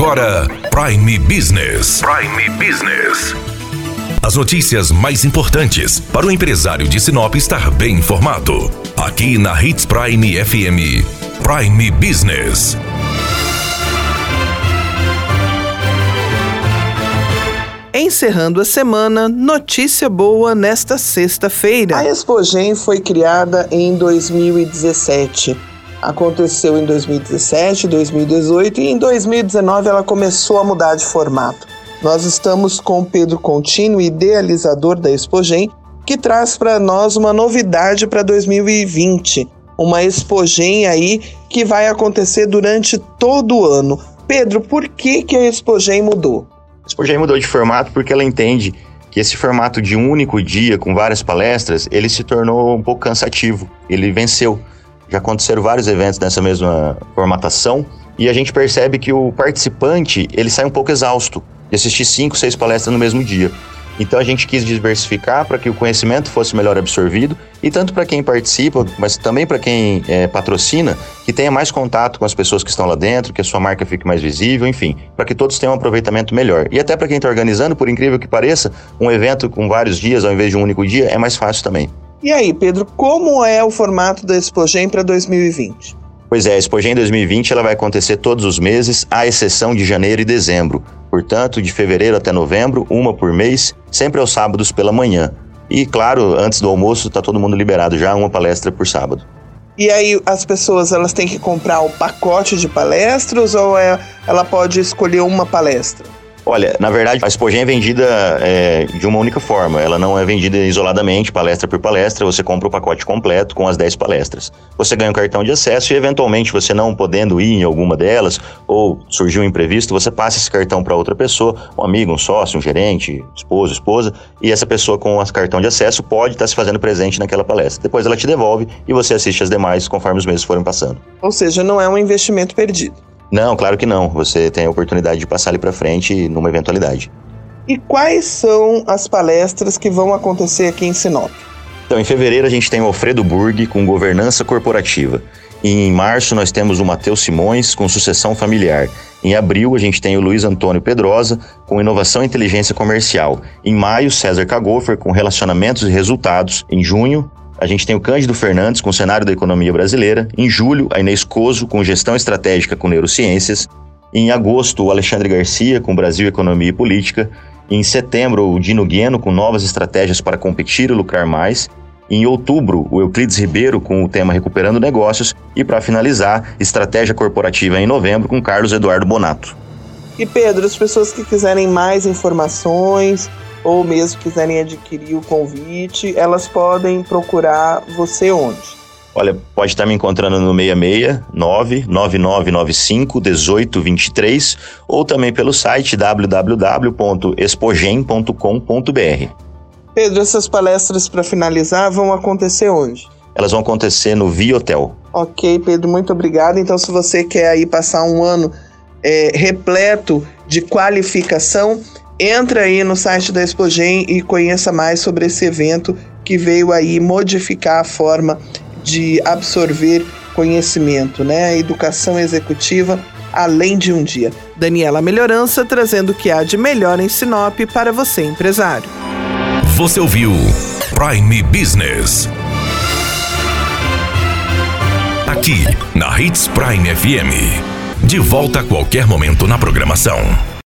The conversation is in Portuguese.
agora Prime Business. Prime Business. As notícias mais importantes para o empresário de Sinop estar bem informado. Aqui na Hits Prime FM. Prime Business. Encerrando a semana, notícia boa nesta sexta-feira. A Expogen foi criada em 2017. Aconteceu em 2017, 2018 e em 2019 ela começou a mudar de formato. Nós estamos com Pedro Contino, idealizador da Expogen, que traz para nós uma novidade para 2020. Uma Expogen aí que vai acontecer durante todo o ano. Pedro, por que, que a Expogen mudou? A Expogen mudou de formato porque ela entende que esse formato de um único dia com várias palestras, ele se tornou um pouco cansativo. Ele venceu. Já aconteceram vários eventos nessa mesma formatação e a gente percebe que o participante ele sai um pouco exausto de assistir cinco, seis palestras no mesmo dia. Então a gente quis diversificar para que o conhecimento fosse melhor absorvido e tanto para quem participa, mas também para quem é, patrocina, que tenha mais contato com as pessoas que estão lá dentro, que a sua marca fique mais visível, enfim, para que todos tenham um aproveitamento melhor. E até para quem está organizando, por incrível que pareça, um evento com vários dias ao invés de um único dia é mais fácil também. E aí, Pedro, como é o formato da Expogen para 2020? Pois é, a Expogen 2020 ela vai acontecer todos os meses, à exceção de janeiro e dezembro. Portanto, de fevereiro até novembro, uma por mês, sempre aos sábados pela manhã. E, claro, antes do almoço, está todo mundo liberado já, uma palestra por sábado. E aí as pessoas elas têm que comprar o pacote de palestras ou é, ela pode escolher uma palestra? Olha, na verdade, a Expogen é vendida é, de uma única forma. Ela não é vendida isoladamente, palestra por palestra. Você compra o pacote completo com as 10 palestras. Você ganha um cartão de acesso e, eventualmente, você não podendo ir em alguma delas ou surgiu um imprevisto, você passa esse cartão para outra pessoa, um amigo, um sócio, um gerente, esposo, esposa, e essa pessoa com esse cartão de acesso pode estar tá se fazendo presente naquela palestra. Depois ela te devolve e você assiste as demais conforme os meses forem passando. Ou seja, não é um investimento perdido. Não, claro que não. Você tem a oportunidade de passar ali para frente numa eventualidade. E quais são as palestras que vão acontecer aqui em Sinop? Então, em fevereiro a gente tem o Alfredo Burg com governança corporativa. E em março nós temos o Matheus Simões com sucessão familiar. Em abril a gente tem o Luiz Antônio Pedrosa com inovação e inteligência comercial. Em maio, César Cagofer com relacionamentos e resultados. Em junho, a gente tem o Cândido Fernandes com o cenário da economia brasileira. Em julho, a Inês Coso com gestão estratégica com neurociências. Em agosto, o Alexandre Garcia com Brasil, Economia e Política. Em setembro, o Dino Gueno com novas estratégias para competir e lucrar mais. Em outubro, o Euclides Ribeiro com o tema Recuperando Negócios. E para finalizar, Estratégia Corporativa em novembro com Carlos Eduardo Bonato. E Pedro, as pessoas que quiserem mais informações, ou mesmo quiserem adquirir o convite, elas podem procurar você onde? Olha, pode estar me encontrando no 66 99995 1823 ou também pelo site www.expogen.com.br. Pedro, essas palestras para finalizar vão acontecer onde? Elas vão acontecer no Via Hotel. Ok, Pedro, muito obrigado. Então, se você quer aí passar um ano é, repleto de qualificação, Entra aí no site da Expogen e conheça mais sobre esse evento que veio aí modificar a forma de absorver conhecimento, né? Educação executiva além de um dia. Daniela Melhorança trazendo o que há de melhor em Sinop para você, empresário. Você ouviu Prime Business. Aqui, na Hits Prime FM. De volta a qualquer momento na programação.